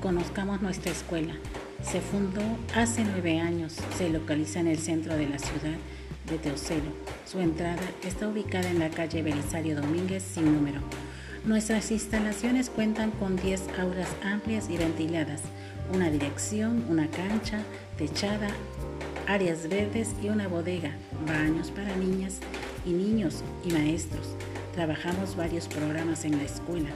conozcamos nuestra escuela. Se fundó hace nueve años, se localiza en el centro de la ciudad de Teocelo. Su entrada está ubicada en la calle Belisario Domínguez sin número. Nuestras instalaciones cuentan con 10 aulas amplias y ventiladas, una dirección, una cancha, techada, áreas verdes y una bodega, baños para niñas y niños y maestros. Trabajamos varios programas en la escuela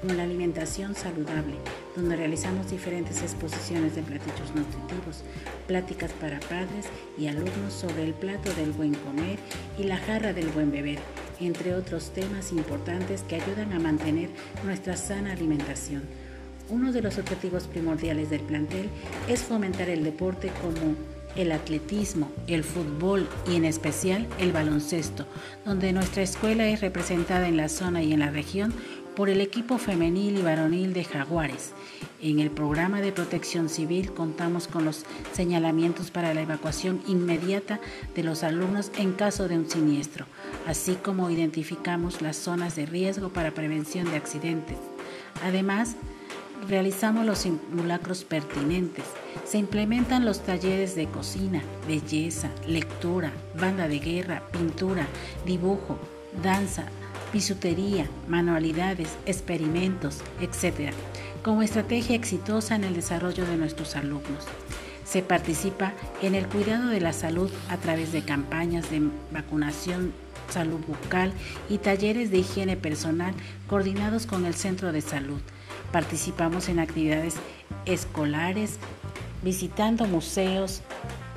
como la alimentación saludable, donde realizamos diferentes exposiciones de platillos nutritivos, pláticas para padres y alumnos sobre el plato del buen comer y la jarra del buen beber, entre otros temas importantes que ayudan a mantener nuestra sana alimentación. Uno de los objetivos primordiales del plantel es fomentar el deporte como el atletismo, el fútbol y en especial el baloncesto, donde nuestra escuela es representada en la zona y en la región por el equipo femenil y varonil de Jaguares. En el programa de protección civil contamos con los señalamientos para la evacuación inmediata de los alumnos en caso de un siniestro, así como identificamos las zonas de riesgo para prevención de accidentes. Además, realizamos los simulacros pertinentes. Se implementan los talleres de cocina, belleza, lectura, banda de guerra, pintura, dibujo, danza, bisutería, manualidades, experimentos, etc., como estrategia exitosa en el desarrollo de nuestros alumnos. Se participa en el cuidado de la salud a través de campañas de vacunación, salud bucal y talleres de higiene personal coordinados con el centro de salud. Participamos en actividades escolares, visitando museos,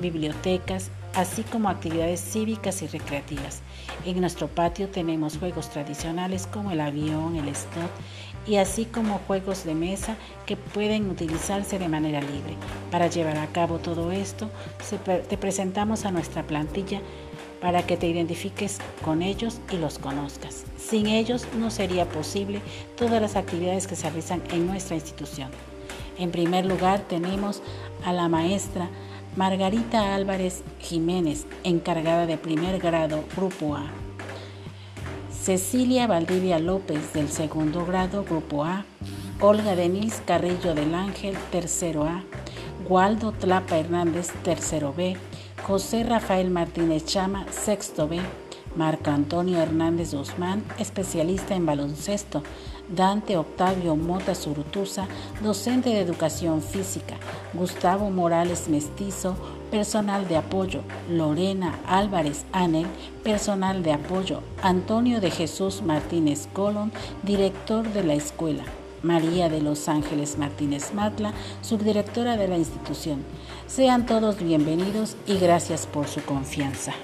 bibliotecas, así como actividades cívicas y recreativas. En nuestro patio tenemos juegos tradicionales como el avión, el stop y así como juegos de mesa que pueden utilizarse de manera libre. Para llevar a cabo todo esto, te presentamos a nuestra plantilla para que te identifiques con ellos y los conozcas. Sin ellos no sería posible todas las actividades que se realizan en nuestra institución. En primer lugar tenemos a la maestra Margarita Álvarez Jiménez, encargada de primer grado, Grupo A. Cecilia Valdivia López, del segundo grado, Grupo A. Olga Denise Carrillo del Ángel, tercero A. Waldo Tlapa Hernández, tercero B. José Rafael Martínez Chama, sexto B. Marco Antonio Hernández Guzmán, especialista en baloncesto. Dante Octavio Mota Surutusa, docente de educación física, Gustavo Morales Mestizo, personal de apoyo, Lorena Álvarez Anel, personal de apoyo, Antonio de Jesús Martínez Colón, director de la escuela. María de Los Ángeles Martínez Matla, subdirectora de la institución. Sean todos bienvenidos y gracias por su confianza.